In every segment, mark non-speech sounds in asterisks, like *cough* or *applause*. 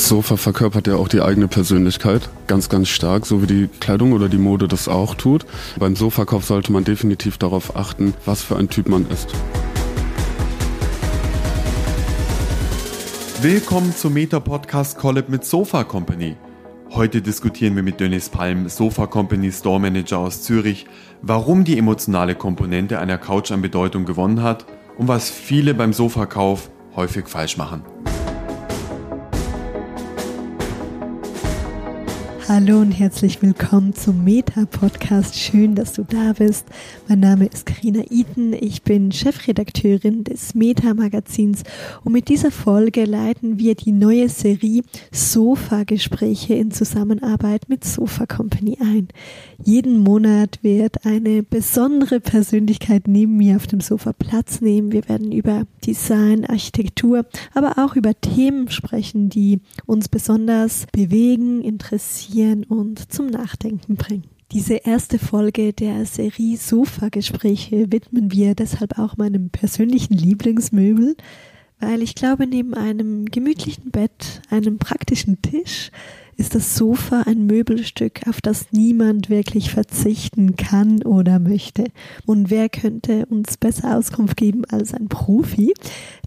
Das Sofa verkörpert ja auch die eigene Persönlichkeit ganz, ganz stark, so wie die Kleidung oder die Mode das auch tut. Beim Sofakauf sollte man definitiv darauf achten, was für ein Typ man ist. Willkommen zum Meta Podcast Collab mit Sofa Company. Heute diskutieren wir mit Dennis Palm, Sofa Company Store Manager aus Zürich, warum die emotionale Komponente einer Couch an Bedeutung gewonnen hat und was viele beim Sofakauf häufig falsch machen. Hallo und herzlich willkommen zum Meta-Podcast. Schön, dass du da bist. Mein Name ist Karina Eaton. Ich bin Chefredakteurin des Meta-Magazins und mit dieser Folge leiten wir die neue Serie Sofa-Gespräche in Zusammenarbeit mit Sofa Company ein. Jeden Monat wird eine besondere Persönlichkeit neben mir auf dem Sofa Platz nehmen. Wir werden über Design, Architektur, aber auch über Themen sprechen, die uns besonders bewegen, interessieren inspirieren und zum Nachdenken bringen. Diese erste Folge der Serie Sofa-Gespräche widmen wir deshalb auch meinem persönlichen Lieblingsmöbel, weil ich glaube, neben einem gemütlichen Bett, einem praktischen Tisch, ist das Sofa ein Möbelstück, auf das niemand wirklich verzichten kann oder möchte. Und wer könnte uns besser Auskunft geben als ein Profi,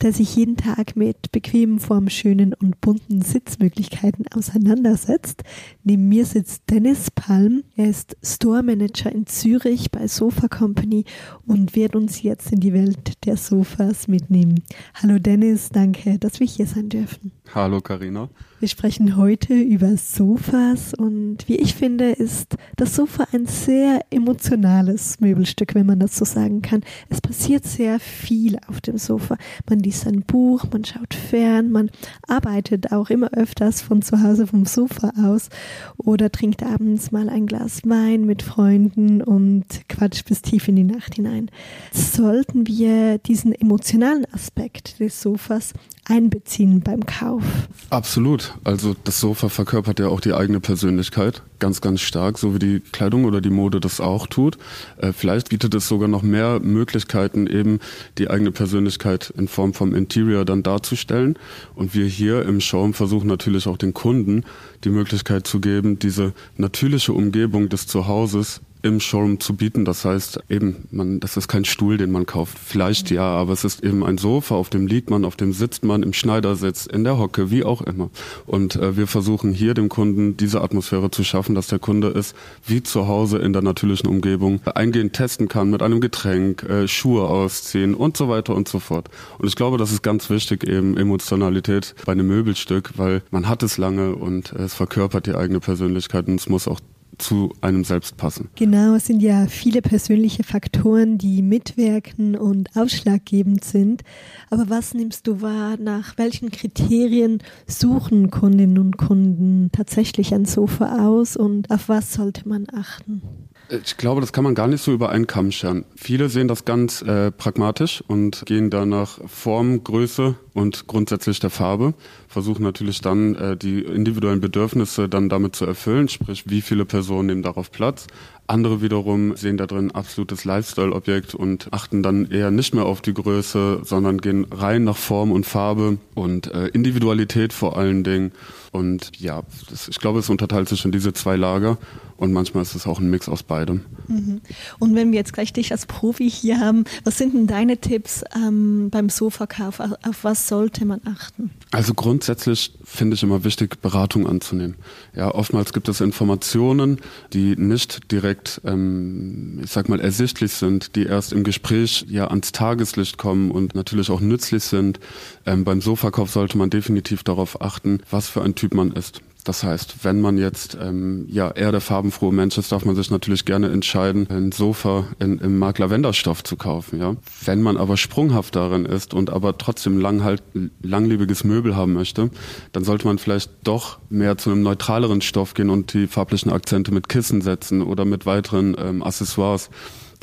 der sich jeden Tag mit bequemen, formschönen und bunten Sitzmöglichkeiten auseinandersetzt? Neben mir sitzt Dennis Palm. Er ist Store Manager in Zürich bei Sofa Company und wird uns jetzt in die Welt der Sofas mitnehmen. Hallo Dennis, danke, dass wir hier sein dürfen. Hallo Karina. Wir sprechen heute über Sofas und wie ich finde, ist das Sofa ein sehr emotionales Möbelstück, wenn man das so sagen kann. Es passiert sehr viel auf dem Sofa. Man liest ein Buch, man schaut fern, man arbeitet auch immer öfters von zu Hause vom Sofa aus oder trinkt abends mal ein Glas Wein mit Freunden und quatscht bis tief in die Nacht hinein. Sollten wir diesen emotionalen Aspekt des Sofas einbeziehen beim Kauf. Absolut. Also das Sofa verkörpert ja auch die eigene Persönlichkeit ganz, ganz stark, so wie die Kleidung oder die Mode das auch tut. Äh, vielleicht bietet es sogar noch mehr Möglichkeiten, eben die eigene Persönlichkeit in Form vom Interior dann darzustellen. Und wir hier im Showroom versuchen natürlich auch den Kunden die Möglichkeit zu geben, diese natürliche Umgebung des Zuhauses im Showroom zu bieten. Das heißt eben, man, das ist kein Stuhl, den man kauft. Vielleicht ja, aber es ist eben ein Sofa, auf dem liegt man, auf dem sitzt man, im Schneidersitz, in der Hocke, wie auch immer. Und äh, wir versuchen hier dem Kunden diese Atmosphäre zu schaffen, dass der Kunde es wie zu Hause in der natürlichen Umgebung eingehend testen kann mit einem Getränk, äh, Schuhe ausziehen und so weiter und so fort. Und ich glaube, das ist ganz wichtig, eben Emotionalität bei einem Möbelstück, weil man hat es lange und es verkörpert die eigene Persönlichkeit und es muss auch zu einem selbst passen. Genau, es sind ja viele persönliche Faktoren, die mitwirken und ausschlaggebend sind. Aber was nimmst du wahr? Nach welchen Kriterien suchen Kundinnen und Kunden tatsächlich ein Sofa aus und auf was sollte man achten? Ich glaube, das kann man gar nicht so über einen Kamm scheren. Viele sehen das ganz äh, pragmatisch und gehen da nach Form, Größe und grundsätzlich der Farbe. Versuchen natürlich dann äh, die individuellen Bedürfnisse dann damit zu erfüllen, sprich wie viele Personen nehmen darauf Platz. Andere wiederum sehen da drin absolutes Lifestyle-Objekt und achten dann eher nicht mehr auf die Größe, sondern gehen rein nach Form und Farbe und äh, Individualität vor allen Dingen. Und ja, das, ich glaube, es unterteilt sich in diese zwei Lager und manchmal ist es auch ein Mix aus beidem. Mhm. Und wenn wir jetzt gleich dich als Profi hier haben, was sind denn deine Tipps ähm, beim Sofakauf? Auf was sollte man achten? Also grundsätzlich finde ich immer wichtig, Beratung anzunehmen. Ja, oftmals gibt es Informationen, die nicht direkt, ähm, ich sag mal, ersichtlich sind, die erst im Gespräch ja ans Tageslicht kommen und natürlich auch nützlich sind. Ähm, beim Sofakauf sollte man definitiv darauf achten, was für ein Typ man ist. Das heißt, wenn man jetzt ähm, ja eher der farbenfrohe Mensch ist, darf man sich natürlich gerne entscheiden, ein Sofa in, im Mark Lavenderstoff zu kaufen. Ja, wenn man aber sprunghaft darin ist und aber trotzdem lang halt langlebiges Möbel haben möchte, dann sollte man vielleicht doch mehr zu einem neutraleren Stoff gehen und die farblichen Akzente mit Kissen setzen oder mit weiteren ähm, Accessoires.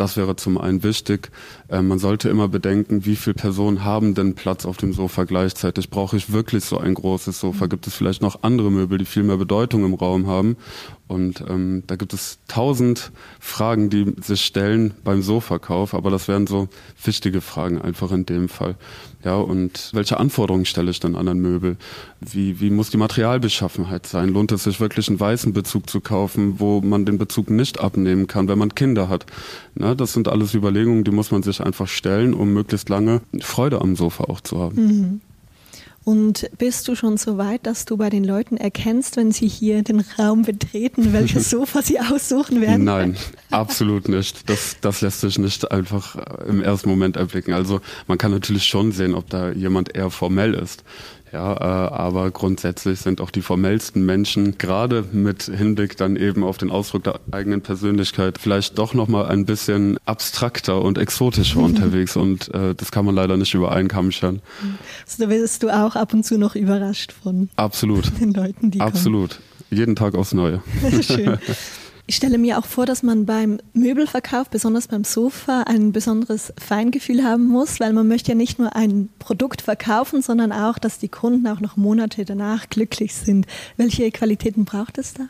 Das wäre zum einen wichtig. Äh, man sollte immer bedenken, wie viele Personen haben denn Platz auf dem Sofa gleichzeitig. Brauche ich wirklich so ein großes Sofa? Gibt es vielleicht noch andere Möbel, die viel mehr Bedeutung im Raum haben? Und ähm, da gibt es tausend Fragen, die sich stellen beim Sofakauf, aber das wären so wichtige Fragen einfach in dem Fall. Ja, und welche Anforderungen stelle ich dann an ein Möbel? Wie, wie muss die Materialbeschaffenheit sein? Lohnt es sich wirklich einen weißen Bezug zu kaufen, wo man den Bezug nicht abnehmen kann, wenn man Kinder hat? Na, das sind alles Überlegungen, die muss man sich einfach stellen, um möglichst lange Freude am Sofa auch zu haben. Mhm. Und bist du schon so weit, dass du bei den Leuten erkennst, wenn sie hier den Raum betreten, welches *laughs* Sofa sie aussuchen werden? Nein, absolut nicht. Das, das lässt sich nicht einfach im ersten Moment erblicken. Also man kann natürlich schon sehen, ob da jemand eher formell ist. Ja, äh, aber grundsätzlich sind auch die formellsten Menschen gerade mit Hinblick dann eben auf den Ausdruck der eigenen Persönlichkeit vielleicht doch noch mal ein bisschen abstrakter und exotischer *laughs* unterwegs und äh, das kann man leider nicht über einen Kamm scheren. Also da wirst du auch ab und zu noch überrascht von Absolut. den Leuten, die Absolut. Kommen. Jeden Tag aufs Neue. *laughs* Schön. *laughs* Ich stelle mir auch vor, dass man beim Möbelverkauf, besonders beim Sofa, ein besonderes Feingefühl haben muss, weil man möchte ja nicht nur ein Produkt verkaufen, sondern auch, dass die Kunden auch noch Monate danach glücklich sind. Welche Qualitäten braucht es da?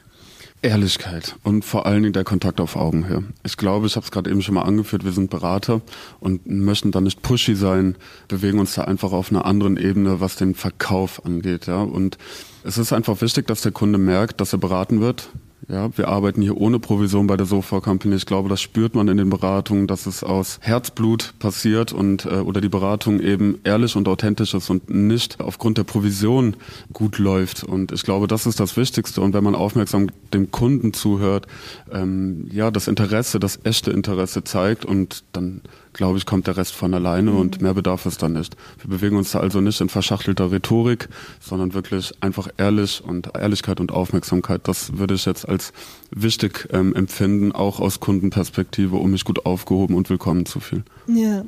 Ehrlichkeit und vor allen Dingen der Kontakt auf Augenhöhe. Ich glaube, ich habe es gerade eben schon mal angeführt, wir sind Berater und möchten da nicht pushy sein, bewegen uns da einfach auf einer anderen Ebene, was den Verkauf angeht. Ja? Und es ist einfach wichtig, dass der Kunde merkt, dass er beraten wird, ja, wir arbeiten hier ohne Provision bei der Sofa Company. Ich glaube, das spürt man in den Beratungen, dass es aus Herzblut passiert und äh, oder die Beratung eben ehrlich und authentisch ist und nicht aufgrund der Provision gut läuft. Und ich glaube, das ist das Wichtigste. Und wenn man aufmerksam dem Kunden zuhört, ähm, ja, das Interesse, das echte Interesse zeigt und dann glaube ich, kommt der Rest von alleine mhm. und mehr bedarf es dann nicht. Wir bewegen uns da also nicht in verschachtelter Rhetorik, sondern wirklich einfach ehrlich und Ehrlichkeit und Aufmerksamkeit. Das würde ich jetzt als wichtig ähm, empfinden, auch aus Kundenperspektive, um mich gut aufgehoben und willkommen zu fühlen. Ja.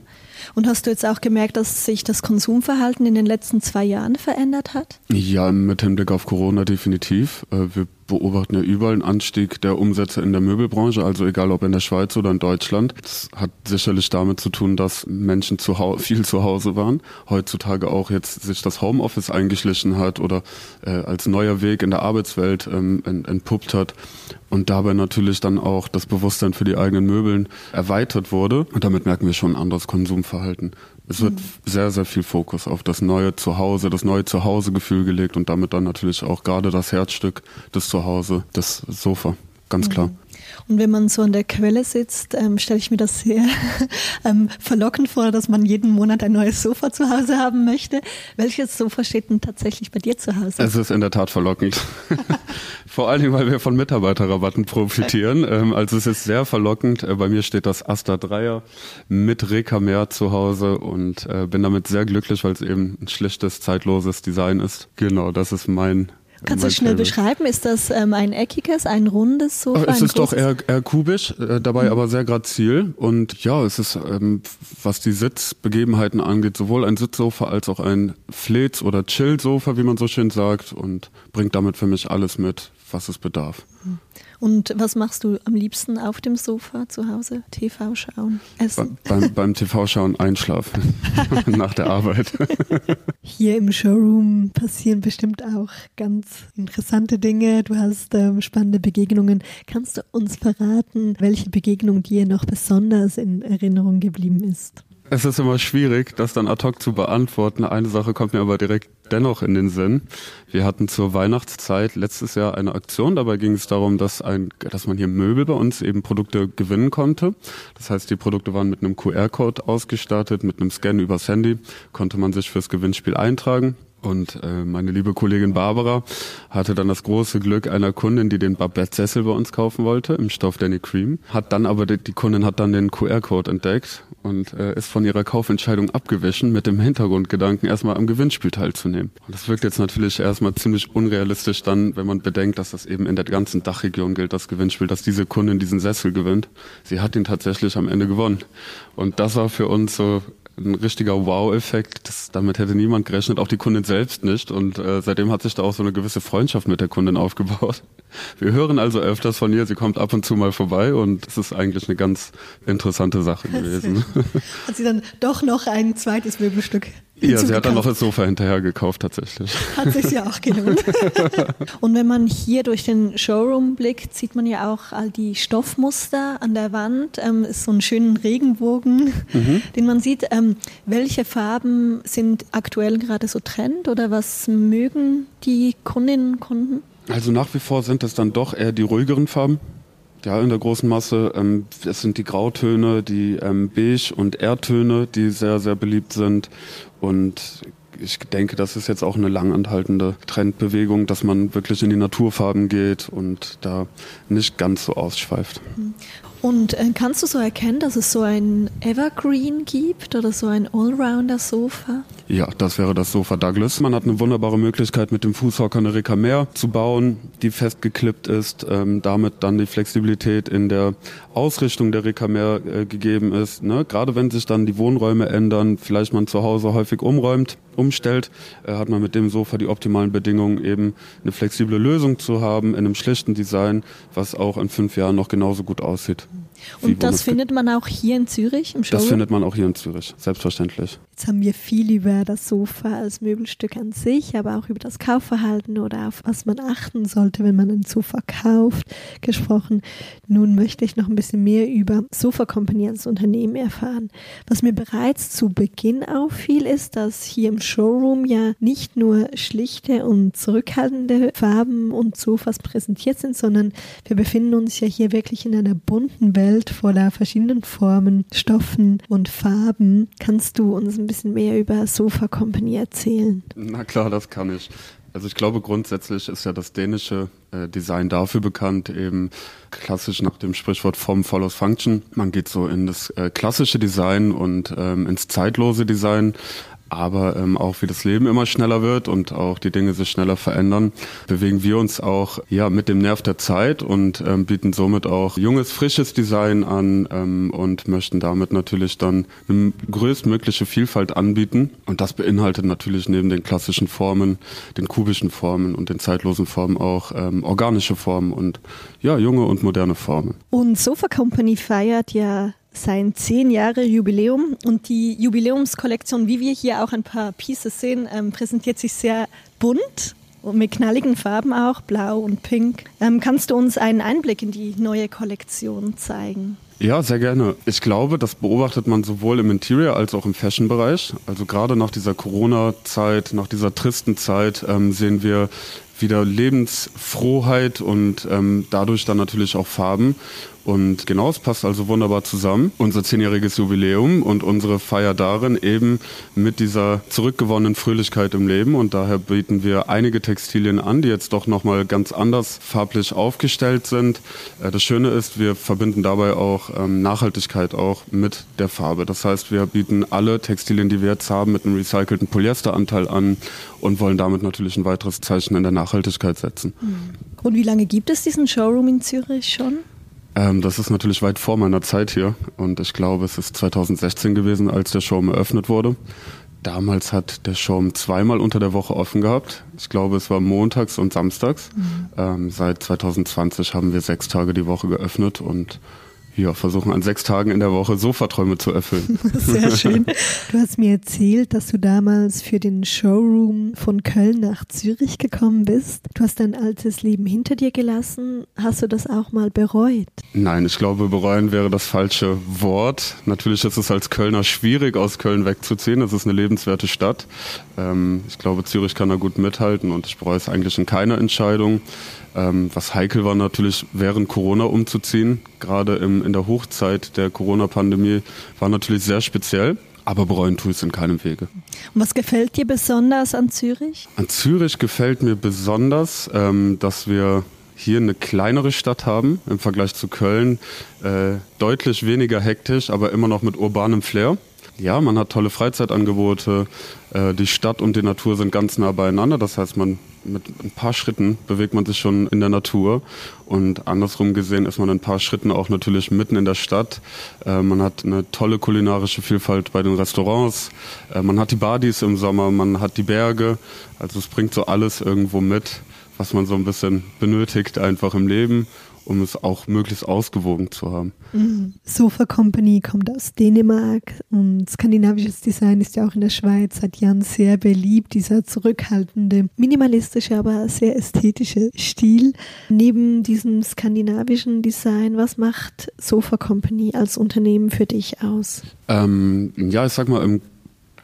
Und hast du jetzt auch gemerkt, dass sich das Konsumverhalten in den letzten zwei Jahren verändert hat? Ja, mit Hinblick auf Corona definitiv. Äh, wir beobachten ja überall einen Anstieg der Umsätze in der Möbelbranche, also egal ob in der Schweiz oder in Deutschland. Das hat sicherlich damit zu tun, dass Menschen zu viel zu Hause waren, heutzutage auch jetzt sich das Homeoffice eingeschlichen hat oder äh, als neuer Weg in der Arbeitswelt ähm, entpuppt hat und dabei natürlich dann auch das Bewusstsein für die eigenen Möbeln erweitert wurde. Und damit merken wir schon ein anderes Konsumverhalten. Es wird mhm. sehr, sehr viel Fokus auf das neue Zuhause, das neue Zuhausegefühl gelegt und damit dann natürlich auch gerade das Herzstück des Zuhause, das Sofa. Ganz klar. Und wenn man so an der Quelle sitzt, ähm, stelle ich mir das sehr *laughs* ähm, verlockend vor, dass man jeden Monat ein neues Sofa zu Hause haben möchte. Welches Sofa steht denn tatsächlich bei dir zu Hause? Es ist in der Tat verlockend. *laughs* vor allen Dingen, weil wir von Mitarbeiterrabatten profitieren. Ähm, also es ist sehr verlockend. Äh, bei mir steht das Asta Dreier mit Rekamer zu Hause und äh, bin damit sehr glücklich, weil es eben ein schlichtes, zeitloses Design ist. Genau, das ist mein Kannst du schnell beschreiben? Ist das ähm, ein eckiges, ein rundes Sofa? Es ist doch eher, eher kubisch, äh, dabei mhm. aber sehr grazil. Und ja, es ist, ähm, was die Sitzbegebenheiten angeht, sowohl ein Sitzsofa als auch ein Flitz- oder Chill-Sofa, wie man so schön sagt, und bringt damit für mich alles mit, was es bedarf. Mhm. Und was machst du am liebsten auf dem Sofa zu Hause? TV schauen, essen? Be beim, beim TV schauen einschlafen *laughs* *laughs* nach der Arbeit. *laughs* Hier im Showroom passieren bestimmt auch ganz interessante Dinge. Du hast ähm, spannende Begegnungen. Kannst du uns verraten, welche Begegnung dir noch besonders in Erinnerung geblieben ist? Es ist immer schwierig, das dann ad hoc zu beantworten. Eine Sache kommt mir aber direkt dennoch in den Sinn. Wir hatten zur Weihnachtszeit letztes Jahr eine Aktion. Dabei ging es darum, dass, ein, dass man hier Möbel bei uns eben Produkte gewinnen konnte. Das heißt, die Produkte waren mit einem QR-Code ausgestattet, mit einem Scan übers Handy, konnte man sich fürs Gewinnspiel eintragen. Und äh, meine liebe Kollegin Barbara hatte dann das große Glück einer Kundin, die den Babette-Sessel bei uns kaufen wollte, im Stoff Danny Cream. Hat dann aber, die, Kundin hat dann den QR-Code entdeckt und äh, ist von ihrer Kaufentscheidung abgewichen mit dem Hintergrundgedanken, erstmal am Gewinnspiel teilzunehmen. Und das wirkt jetzt natürlich erstmal ziemlich unrealistisch dann, wenn man bedenkt, dass das eben in der ganzen Dachregion gilt, das Gewinnspiel, dass diese Kundin diesen Sessel gewinnt. Sie hat ihn tatsächlich am Ende gewonnen. Und das war für uns so ein richtiger Wow-Effekt. Damit hätte niemand gerechnet, auch die Kundin selbst nicht. Und äh, seitdem hat sich da auch so eine gewisse Freundschaft mit der Kundin aufgebaut. *laughs* Wir hören also öfters von ihr, sie kommt ab und zu mal vorbei und es ist eigentlich eine ganz interessante Sache gewesen. Hat sie dann doch noch ein zweites Möbelstück ja, sie hat dann noch das Sofa hinterher gekauft tatsächlich. Hat sich ja auch gelohnt. *laughs* Und wenn man hier durch den Showroom blickt, sieht man ja auch all die Stoffmuster an der Wand. Ähm, ist so ein schöner Regenbogen, mhm. den man sieht. Ähm, welche Farben sind aktuell gerade so Trend oder was mögen die Kundinnen und Kunden? Also nach wie vor sind es dann doch eher die ruhigeren Farben. Ja, in der großen Masse. Ähm, es sind die Grautöne, die ähm, Beige- und Erdtöne, die sehr, sehr beliebt sind. Und ich denke, das ist jetzt auch eine langanhaltende Trendbewegung, dass man wirklich in die Naturfarben geht und da nicht ganz so ausschweift. Und äh, kannst du so erkennen, dass es so ein Evergreen gibt oder so ein Allrounder-Sofa? Ja, das wäre das Sofa Douglas. Man hat eine wunderbare Möglichkeit, mit dem Fußhocker eine Rekamer zu bauen, die festgeklippt ist, ähm, damit dann die Flexibilität in der Ausrichtung der Rekamer äh, gegeben ist. Ne? Gerade wenn sich dann die Wohnräume ändern, vielleicht man zu Hause häufig umräumt, umstellt, äh, hat man mit dem Sofa die optimalen Bedingungen, eben eine flexible Lösung zu haben in einem schlichten Design, was auch in fünf Jahren noch genauso gut aussieht. Und das findet man auch hier in Zürich im Showroom? Das findet man auch hier in Zürich, selbstverständlich. Jetzt haben wir viel über das Sofa als Möbelstück an sich, aber auch über das Kaufverhalten oder auf was man achten sollte, wenn man ein Sofa kauft, gesprochen. Nun möchte ich noch ein bisschen mehr über Sofa Company als Unternehmen erfahren. Was mir bereits zu Beginn auffiel, ist, dass hier im Showroom ja nicht nur schlichte und zurückhaltende Farben und Sofas präsentiert sind, sondern wir befinden uns ja hier wirklich in einer bunten Welt Welt voller verschiedenen Formen, Stoffen und Farben. Kannst du uns ein bisschen mehr über Sofa Company erzählen? Na klar, das kann ich. Also ich glaube grundsätzlich ist ja das dänische äh, Design dafür bekannt, eben klassisch nach dem Sprichwort Form follows Function. Man geht so in das äh, klassische Design und ähm, ins zeitlose Design aber ähm, auch wie das Leben immer schneller wird und auch die Dinge sich schneller verändern, bewegen wir uns auch ja mit dem Nerv der Zeit und ähm, bieten somit auch junges, frisches Design an ähm, und möchten damit natürlich dann eine größtmögliche Vielfalt anbieten. Und das beinhaltet natürlich neben den klassischen Formen, den kubischen Formen und den zeitlosen Formen auch ähm, organische Formen und ja, junge und moderne Formen. Und Sofa Company feiert ja sein zehn Jahre Jubiläum und die Jubiläumskollektion, wie wir hier auch ein paar Pieces sehen, ähm, präsentiert sich sehr bunt und mit knalligen Farben auch, blau und pink. Ähm, kannst du uns einen Einblick in die neue Kollektion zeigen? Ja, sehr gerne. Ich glaube, das beobachtet man sowohl im Interior als auch im Fashion-Bereich. Also gerade nach dieser Corona-Zeit, nach dieser tristen Zeit ähm, sehen wir wieder Lebensfrohheit und ähm, dadurch dann natürlich auch Farben. Und genau, es passt also wunderbar zusammen. Unser zehnjähriges Jubiläum und unsere Feier darin eben mit dieser zurückgewonnenen Fröhlichkeit im Leben. Und daher bieten wir einige Textilien an, die jetzt doch nochmal ganz anders farblich aufgestellt sind. Äh, das Schöne ist, wir verbinden dabei auch ähm, Nachhaltigkeit auch mit der Farbe. Das heißt, wir bieten alle Textilien, die wir jetzt haben, mit einem recycelten Polyesteranteil an und wollen damit natürlich ein weiteres Zeichen in der Nachhaltigkeit setzen. Und wie lange gibt es diesen Showroom in Zürich schon? Ähm, das ist natürlich weit vor meiner Zeit hier und ich glaube, es ist 2016 gewesen, als der Showroom eröffnet wurde. Damals hat der Showroom zweimal unter der Woche offen gehabt. Ich glaube, es war montags und samstags. Mhm. Ähm, seit 2020 haben wir sechs Tage die Woche geöffnet und ja, versuchen an sechs Tagen in der Woche Sofaträume zu erfüllen. *laughs* Sehr schön. Du hast mir erzählt, dass du damals für den Showroom von Köln nach Zürich gekommen bist. Du hast dein altes Leben hinter dir gelassen. Hast du das auch mal bereut? Nein, ich glaube, bereuen wäre das falsche Wort. Natürlich ist es als Kölner schwierig, aus Köln wegzuziehen. Es ist eine lebenswerte Stadt. Ähm, ich glaube, Zürich kann da gut mithalten und ich bereue es eigentlich in keiner Entscheidung. Ähm, was heikel war natürlich während Corona umzuziehen, gerade im, in der Hochzeit der Corona-Pandemie, war natürlich sehr speziell. Aber bereuen tue ich es in keinem Wege. Und was gefällt dir besonders an Zürich? An Zürich gefällt mir besonders, ähm, dass wir hier eine kleinere Stadt haben im Vergleich zu Köln. Äh, deutlich weniger hektisch, aber immer noch mit urbanem Flair. Ja, man hat tolle Freizeitangebote. Äh, die Stadt und die Natur sind ganz nah beieinander. Das heißt, man mit ein paar Schritten bewegt man sich schon in der Natur und andersrum gesehen ist man in ein paar Schritten auch natürlich mitten in der Stadt. Äh, man hat eine tolle kulinarische Vielfalt bei den Restaurants, äh, man hat die Badis im Sommer, man hat die Berge, also es bringt so alles irgendwo mit was man so ein bisschen benötigt einfach im Leben um es auch möglichst ausgewogen zu haben. Mhm. Sofa Company kommt aus Dänemark und skandinavisches Design ist ja auch in der Schweiz seit Jahren sehr beliebt. Dieser zurückhaltende, minimalistische, aber sehr ästhetische Stil. Neben diesem skandinavischen Design, was macht Sofa Company als Unternehmen für dich aus? Ähm, ja, ich sag mal, im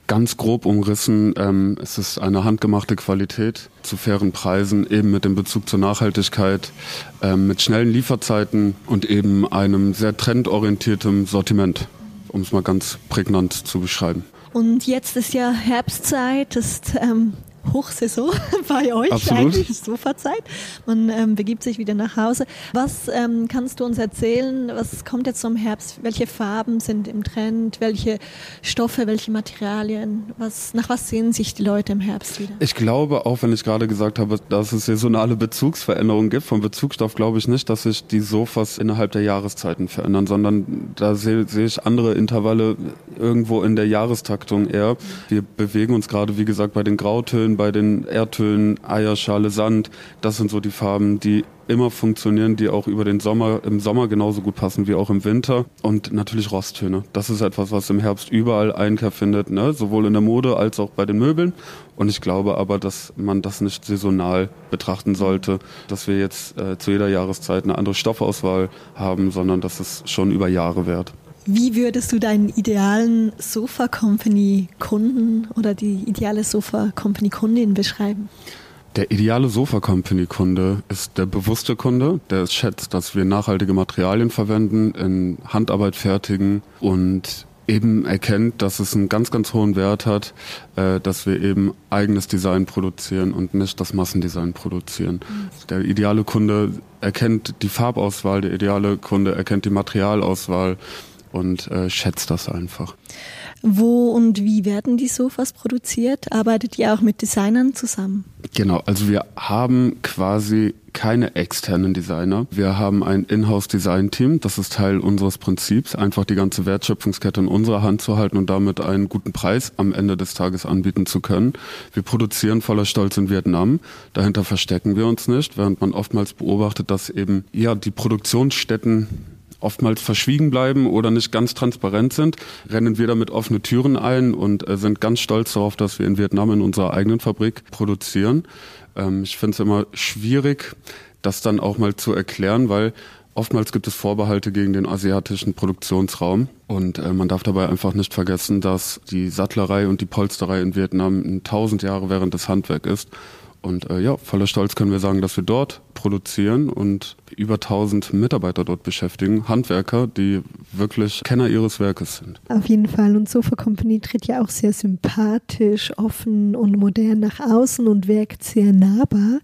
Ganz grob umrissen, ähm, es ist eine handgemachte Qualität zu fairen Preisen, eben mit dem Bezug zur Nachhaltigkeit, ähm, mit schnellen Lieferzeiten und eben einem sehr trendorientierten Sortiment, um es mal ganz prägnant zu beschreiben. Und jetzt ist ja Herbstzeit, ist ähm, Hochsaison *laughs* bei euch, Absolut. eigentlich Sofazeit. Man ähm, begibt sich wieder nach Hause. Was ähm, kannst du uns erzählen? Was kommt jetzt zum Herbst? Welche Farben sind im Trend? Welche Stoffe, welche Materialien? Was, nach was sehen sich die Leute im Herbst wieder? Ich glaube, auch wenn ich gerade gesagt habe, dass es saisonale Bezugsveränderungen gibt, vom Bezugsstoff glaube ich nicht, dass sich die Sofas innerhalb der Jahreszeiten verändern, sondern da sehe, sehe ich andere Intervalle irgendwo in der Jahrestaktung eher. Wir bewegen uns gerade, wie gesagt, bei den Grautönen, bei den Erdtönen, Eierschale, Sand. Das sind so die Farben, die immer funktionieren, die auch über den Sommer, im Sommer genauso gut passen wie auch im Winter. Und natürlich Rosttöne. Das ist etwas, was im Herbst überall Einkehr findet, ne? sowohl in der Mode als auch bei den Möbeln. Und ich glaube aber, dass man das nicht saisonal betrachten sollte, dass wir jetzt äh, zu jeder Jahreszeit eine andere Stoffauswahl haben, sondern dass es schon über Jahre währt. Wie würdest du deinen idealen Sofa Company Kunden oder die ideale Sofa Company Kundin beschreiben? Der ideale Sofa Company Kunde ist der bewusste Kunde, der es schätzt, dass wir nachhaltige Materialien verwenden, in Handarbeit fertigen und eben erkennt, dass es einen ganz, ganz hohen Wert hat, äh, dass wir eben eigenes Design produzieren und nicht das Massendesign produzieren. Der ideale Kunde erkennt die Farbauswahl, der ideale Kunde erkennt die Materialauswahl und äh, schätzt das einfach. Wo und wie werden die Sofas produziert? Arbeitet ihr auch mit Designern zusammen? Genau, also wir haben quasi keine externen Designer. Wir haben ein Inhouse-Design-Team. Das ist Teil unseres Prinzips, einfach die ganze Wertschöpfungskette in unserer Hand zu halten und damit einen guten Preis am Ende des Tages anbieten zu können. Wir produzieren voller Stolz in Vietnam. Dahinter verstecken wir uns nicht, während man oftmals beobachtet, dass eben ja die Produktionsstätten oftmals verschwiegen bleiben oder nicht ganz transparent sind, rennen wir damit offene Türen ein und äh, sind ganz stolz darauf, dass wir in Vietnam in unserer eigenen Fabrik produzieren. Ähm, ich finde es immer schwierig, das dann auch mal zu erklären, weil Oftmals gibt es Vorbehalte gegen den asiatischen Produktionsraum und äh, man darf dabei einfach nicht vergessen, dass die Sattlerei und die Polsterei in Vietnam tausend Jahre während des Handwerk ist und äh, ja, voller Stolz können wir sagen, dass wir dort produzieren und über 1000 Mitarbeiter dort beschäftigen, Handwerker, die wirklich Kenner ihres Werkes sind. Auf jeden Fall. Und Sofa Company tritt ja auch sehr sympathisch, offen und modern nach außen und wirkt sehr nahbar.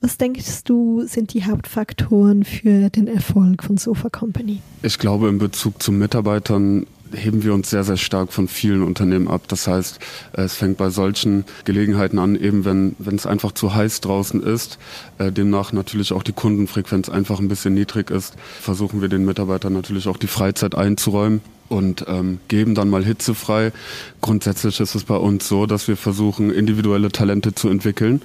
Was denkst du, sind die Hauptfaktoren für den Erfolg von Sofa Company? Ich glaube, in Bezug zu Mitarbeitern heben wir uns sehr, sehr stark von vielen Unternehmen ab. Das heißt, es fängt bei solchen Gelegenheiten an, eben wenn, wenn es einfach zu heiß draußen ist, äh, demnach natürlich auch die Kundenfrequenz einfach ein bisschen niedrig ist, versuchen wir den Mitarbeitern natürlich auch die Freizeit einzuräumen und ähm, geben dann mal hitzefrei. Grundsätzlich ist es bei uns so, dass wir versuchen, individuelle Talente zu entwickeln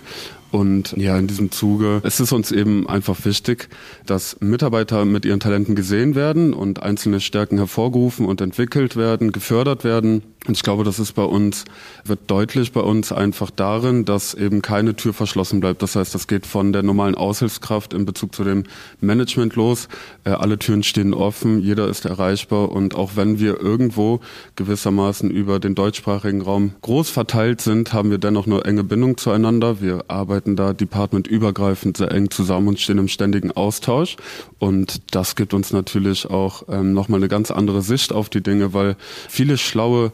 und ja, in diesem Zuge es ist uns eben einfach wichtig, dass Mitarbeiter mit ihren Talenten gesehen werden und einzelne Stärken hervorgerufen und entwickelt werden, gefördert werden. Und ich glaube, das ist bei uns, wird deutlich bei uns einfach darin, dass eben keine Tür verschlossen bleibt. Das heißt, das geht von der normalen Aushilfskraft in Bezug zu dem Management los. Äh, alle Türen stehen offen, jeder ist erreichbar und auch wenn wir irgendwo gewissermaßen über den deutschsprachigen Raum groß verteilt sind, haben wir dennoch eine enge Bindung zueinander. Wir arbeiten da departmentübergreifend sehr eng zusammen und stehen im ständigen Austausch. Und das gibt uns natürlich auch ähm, nochmal eine ganz andere Sicht auf die Dinge, weil viele schlaue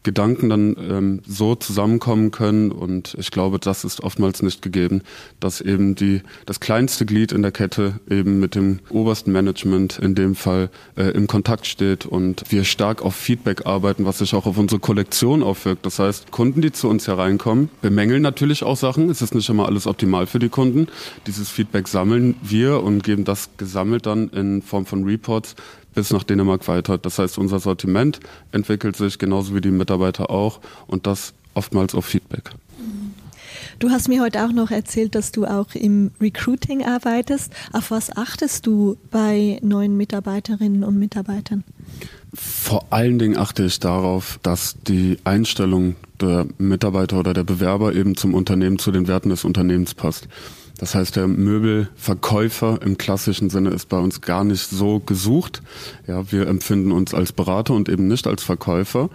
Gedanken dann ähm, so zusammenkommen können. Und ich glaube, das ist oftmals nicht gegeben, dass eben die, das kleinste Glied in der Kette eben mit dem obersten Management in dem Fall äh, im Kontakt steht und wir stark auf Feedback arbeiten, was sich auch auf unsere Kollektion aufwirkt. Das heißt, Kunden, die zu uns hereinkommen, bemängeln natürlich auch Sachen. Es ist nicht immer alles optimal für die Kunden. Dieses Feedback sammeln wir und geben das gesammelt dann in Form von Reports bis nach Dänemark weiter. Das heißt, unser Sortiment entwickelt sich genauso wie die Mitarbeiter auch und das oftmals auf Feedback. Du hast mir heute auch noch erzählt, dass du auch im Recruiting arbeitest. Auf was achtest du bei neuen Mitarbeiterinnen und Mitarbeitern? Vor allen Dingen achte ich darauf, dass die Einstellung der Mitarbeiter oder der Bewerber eben zum Unternehmen, zu den Werten des Unternehmens passt. Das heißt, der Möbelverkäufer im klassischen Sinne ist bei uns gar nicht so gesucht. Ja, wir empfinden uns als Berater und eben nicht als Verkäufer.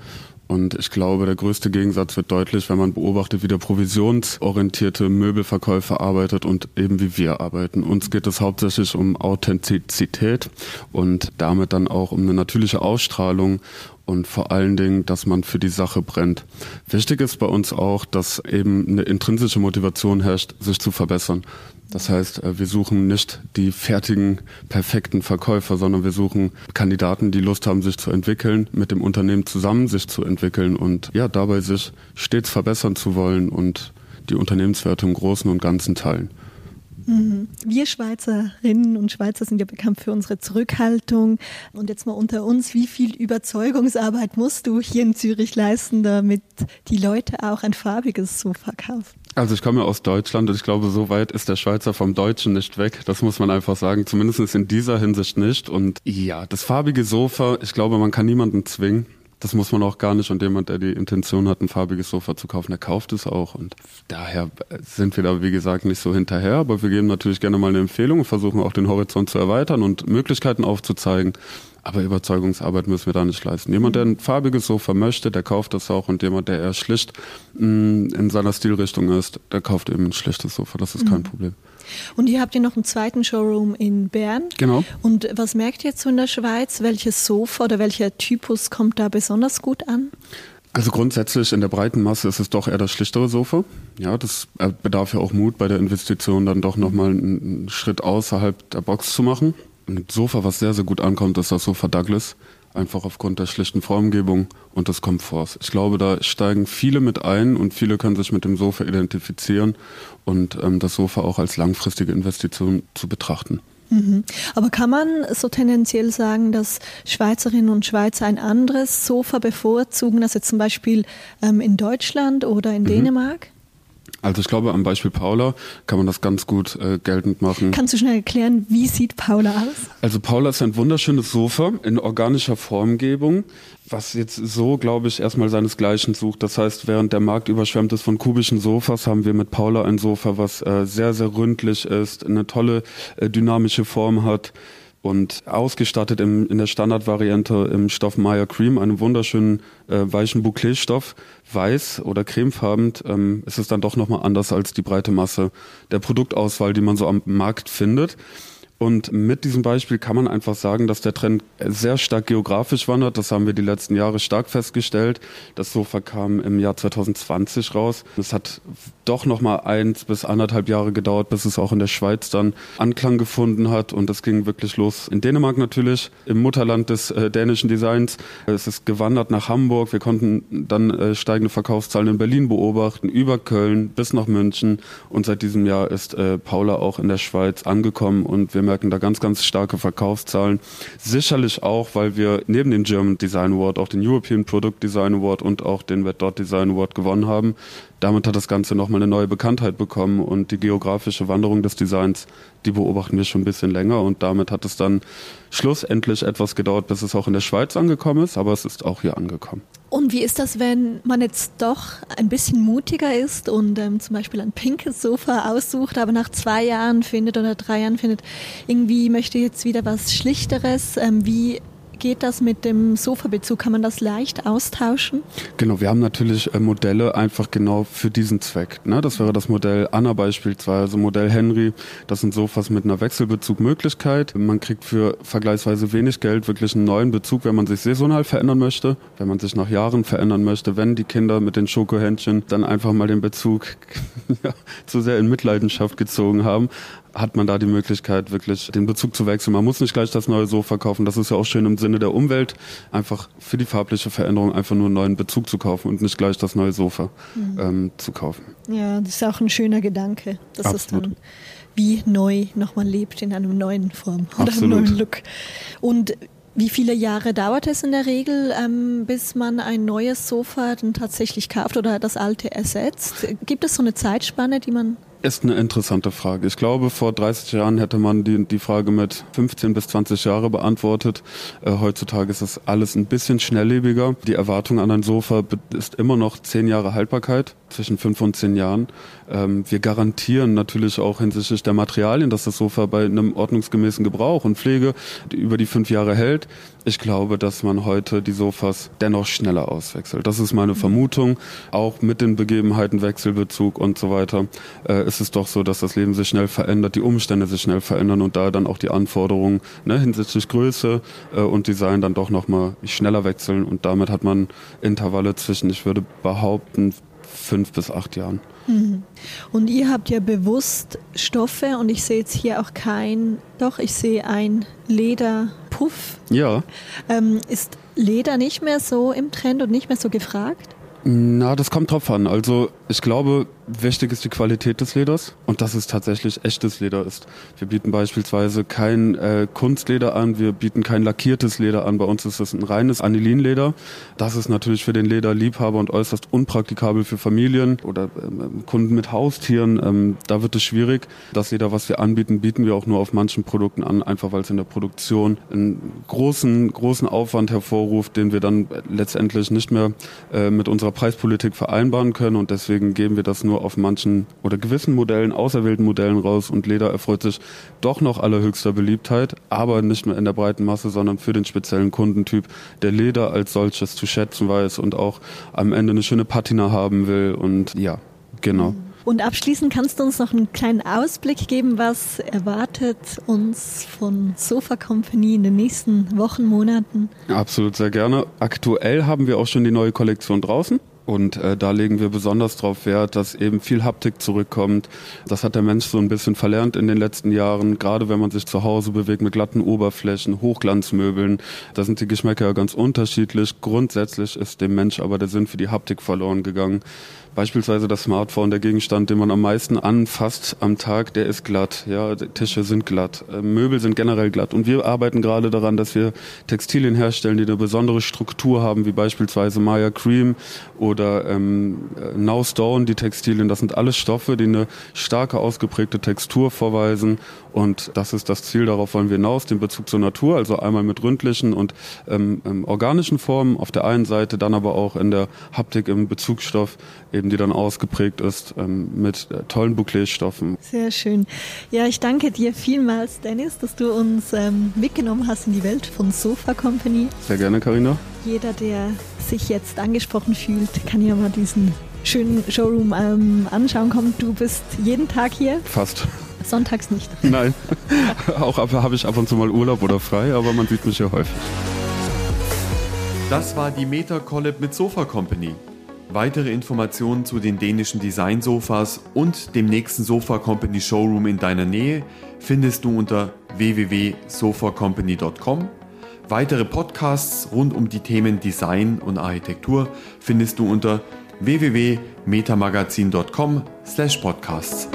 Und ich glaube, der größte Gegensatz wird deutlich, wenn man beobachtet, wie der provisionsorientierte Möbelverkäufer arbeitet und eben wie wir arbeiten. Uns geht es hauptsächlich um Authentizität und damit dann auch um eine natürliche Ausstrahlung und vor allen Dingen, dass man für die Sache brennt. Wichtig ist bei uns auch, dass eben eine intrinsische Motivation herrscht, sich zu verbessern. Das heißt, äh, wir suchen nicht die fertigen, perfekten Verkäufer, sondern wir suchen Kandidaten, die Lust haben, sich zu entwickeln, mit dem Unternehmen zusammen sich zu entwickeln und ja, dabei sich stets verbessern zu wollen und die Unternehmenswerte im Großen und Ganzen teilen. Mhm. Wir Schweizerinnen und Schweizer sind ja bekannt für unsere Zurückhaltung. Und jetzt mal unter uns, wie viel Überzeugungsarbeit musst du hier in Zürich leisten, damit die Leute auch ein farbiges Sofa kaufen? Also ich komme aus Deutschland und ich glaube, so weit ist der Schweizer vom Deutschen nicht weg. Das muss man einfach sagen. Zumindest in dieser Hinsicht nicht. Und ja, das farbige Sofa, ich glaube, man kann niemanden zwingen. Das muss man auch gar nicht. Und jemand, der die Intention hat, ein farbiges Sofa zu kaufen, der kauft es auch. Und daher sind wir da, wie gesagt, nicht so hinterher. Aber wir geben natürlich gerne mal eine Empfehlung und versuchen auch den Horizont zu erweitern und Möglichkeiten aufzuzeigen. Aber Überzeugungsarbeit müssen wir da nicht leisten. Jemand, der ein farbiges Sofa möchte, der kauft das auch. Und jemand, der eher schlicht mh, mm, in seiner Stilrichtung ist, der kauft eben ein schlichtes Sofa. Das ist mhm. kein Problem. Und hier habt ihr noch einen zweiten Showroom in Bern. Genau. Und was merkt ihr jetzt so in der Schweiz? Welches Sofa oder welcher Typus kommt da besonders gut an? Also grundsätzlich in der breiten Masse ist es doch eher das schlichtere Sofa. Ja, das bedarf ja auch Mut bei der Investition, dann doch nochmal einen Schritt außerhalb der Box zu machen. Ein Sofa, was sehr, sehr gut ankommt, ist das Sofa Douglas. Einfach aufgrund der schlichten Formgebung und des Komforts. Ich glaube, da steigen viele mit ein und viele können sich mit dem Sofa identifizieren und ähm, das Sofa auch als langfristige Investition zu betrachten. Mhm. Aber kann man so tendenziell sagen, dass Schweizerinnen und Schweizer ein anderes Sofa bevorzugen, als jetzt zum Beispiel ähm, in Deutschland oder in mhm. Dänemark? Also ich glaube, am Beispiel Paula kann man das ganz gut äh, geltend machen. Kannst du schnell erklären, wie sieht Paula aus? Also Paula ist ein wunderschönes Sofa in organischer Formgebung, was jetzt so, glaube ich, erstmal seinesgleichen sucht. Das heißt, während der Markt überschwemmt ist von kubischen Sofas, haben wir mit Paula ein Sofa, was äh, sehr, sehr ründlich ist, eine tolle äh, dynamische Form hat und ausgestattet im, in der Standardvariante im Stoff Maya Cream, einem wunderschönen äh, weichen Bouclé-Stoff, weiß oder cremefarben, ähm, ist es dann doch nochmal anders als die breite Masse der Produktauswahl, die man so am Markt findet. Und mit diesem Beispiel kann man einfach sagen, dass der Trend sehr stark geografisch wandert. Das haben wir die letzten Jahre stark festgestellt. Das Sofa kam im Jahr 2020 raus. Es hat doch noch mal eins bis anderthalb Jahre gedauert, bis es auch in der Schweiz dann Anklang gefunden hat. Und es ging wirklich los in Dänemark natürlich, im Mutterland des äh, dänischen Designs. Es ist gewandert nach Hamburg. Wir konnten dann äh, steigende Verkaufszahlen in Berlin beobachten, über Köln bis nach München. Und seit diesem Jahr ist äh, Paula auch in der Schweiz angekommen und wir merken da ganz, ganz starke Verkaufszahlen. Sicherlich auch, weil wir neben dem German Design Award auch den European Product Design Award und auch den Red Dot Design Award gewonnen haben. Damit hat das Ganze nochmal eine neue Bekanntheit bekommen und die geografische Wanderung des Designs, die beobachten wir schon ein bisschen länger und damit hat es dann schlussendlich etwas gedauert, bis es auch in der Schweiz angekommen ist, aber es ist auch hier angekommen. Und wie ist das, wenn man jetzt doch ein bisschen mutiger ist und ähm, zum Beispiel ein pinkes Sofa aussucht, aber nach zwei Jahren findet oder drei Jahren findet, irgendwie möchte jetzt wieder was Schlichteres? Ähm, wie geht das mit dem Sofabezug? Kann man das leicht austauschen? Genau, wir haben natürlich äh, Modelle einfach genau für diesen Zweck. Ne? Das wäre das Modell Anna beispielsweise, Modell Henry. Das sind Sofas mit einer Wechselbezugmöglichkeit. Man kriegt für vergleichsweise wenig Geld wirklich einen neuen Bezug, wenn man sich saisonal verändern möchte, wenn man sich nach Jahren verändern möchte, wenn die Kinder mit den Schokohändchen dann einfach mal den Bezug *laughs* zu sehr in Mitleidenschaft gezogen haben hat man da die Möglichkeit, wirklich den Bezug zu wechseln. Man muss nicht gleich das neue Sofa kaufen. Das ist ja auch schön im Sinne der Umwelt, einfach für die farbliche Veränderung einfach nur einen neuen Bezug zu kaufen und nicht gleich das neue Sofa mhm. ähm, zu kaufen. Ja, das ist auch ein schöner Gedanke, dass Absolut. es dann wie neu nochmal lebt in einem neuen Form oder Absolut. einem neuen Look. Und Wie viele Jahre dauert es in der Regel, ähm, bis man ein neues Sofa dann tatsächlich kauft oder das alte ersetzt? Gibt es so eine Zeitspanne, die man ist eine interessante Frage. Ich glaube, vor 30 Jahren hätte man die, die Frage mit 15 bis 20 Jahre beantwortet. Äh, heutzutage ist das alles ein bisschen schnelllebiger. Die Erwartung an ein Sofa ist immer noch 10 Jahre Haltbarkeit, zwischen 5 und 10 Jahren. Ähm, wir garantieren natürlich auch hinsichtlich der Materialien, dass das Sofa bei einem ordnungsgemäßen Gebrauch und Pflege über die 5 Jahre hält. Ich glaube, dass man heute die Sofas dennoch schneller auswechselt. Das ist meine Vermutung. Auch mit den Begebenheiten, Wechselbezug und so weiter, äh, ist es doch so, dass das Leben sich schnell verändert, die Umstände sich schnell verändern und da dann auch die Anforderungen ne, hinsichtlich Größe äh, und Design dann doch nochmal schneller wechseln. Und damit hat man Intervalle zwischen, ich würde behaupten, fünf bis acht Jahren. Mhm. Und ihr habt ja bewusst Stoffe und ich sehe jetzt hier auch kein, doch, ich sehe ein Lederpuff. Ja. Ähm, ist Leder nicht mehr so im Trend und nicht mehr so gefragt? Na, das kommt drauf an. Also ich glaube, wichtig ist die Qualität des Leders und dass es tatsächlich echtes Leder ist. Wir bieten beispielsweise kein äh, Kunstleder an, wir bieten kein lackiertes Leder an. Bei uns ist es ein reines Anilinleder. Das ist natürlich für den Lederliebhaber und äußerst unpraktikabel für Familien oder ähm, Kunden mit Haustieren. Ähm, da wird es schwierig. Das Leder, was wir anbieten, bieten wir auch nur auf manchen Produkten an, einfach weil es in der Produktion einen großen, großen Aufwand hervorruft, den wir dann letztendlich nicht mehr äh, mit unserer Preispolitik vereinbaren können und deswegen Deswegen geben wir das nur auf manchen oder gewissen Modellen, auserwählten Modellen raus und Leder erfreut sich doch noch allerhöchster Beliebtheit, aber nicht nur in der breiten Masse, sondern für den speziellen Kundentyp, der Leder als solches zu schätzen weiß und auch am Ende eine schöne Patina haben will und ja, genau. Und abschließend kannst du uns noch einen kleinen Ausblick geben, was erwartet uns von Sofa Company in den nächsten Wochen, Monaten? Absolut sehr gerne. Aktuell haben wir auch schon die neue Kollektion draußen. Und äh, da legen wir besonders darauf Wert, dass eben viel Haptik zurückkommt. Das hat der Mensch so ein bisschen verlernt in den letzten Jahren, gerade wenn man sich zu Hause bewegt mit glatten Oberflächen, Hochglanzmöbeln. Da sind die Geschmäcker ganz unterschiedlich. Grundsätzlich ist dem Mensch aber der Sinn für die Haptik verloren gegangen. Beispielsweise das Smartphone, der Gegenstand, den man am meisten anfasst am Tag, der ist glatt. Ja, Tische sind glatt, äh, Möbel sind generell glatt. Und wir arbeiten gerade daran, dass wir Textilien herstellen, die eine besondere Struktur haben, wie beispielsweise Maya Cream oder ähm, Now Stone, die Textilien. Das sind alles Stoffe, die eine starke ausgeprägte Textur vorweisen. Und das ist das Ziel, darauf wollen wir hinaus, den Bezug zur Natur, also einmal mit ründlichen und ähm, ähm, organischen Formen auf der einen Seite, dann aber auch in der Haptik im Bezugsstoff eben eben die dann ausgeprägt ist ähm, mit äh, tollen Bouclé-Stoffen. Sehr schön. Ja, ich danke dir vielmals, Dennis, dass du uns ähm, mitgenommen hast in die Welt von Sofa Company. Sehr gerne, Karina. Jeder, der sich jetzt angesprochen fühlt, kann ja mal diesen schönen Showroom ähm, anschauen kommen. Du bist jeden Tag hier? Fast. Sonntags nicht. *laughs* Nein, auch habe ich ab und zu mal Urlaub oder frei, aber man sieht mich ja häufig. Das war die Meta Collab mit Sofa Company. Weitere Informationen zu den dänischen Designsofas und dem nächsten Sofa Company Showroom in deiner Nähe findest du unter www.sofacompany.com. Weitere Podcasts rund um die Themen Design und Architektur findest du unter www.metamagazin.com/podcasts.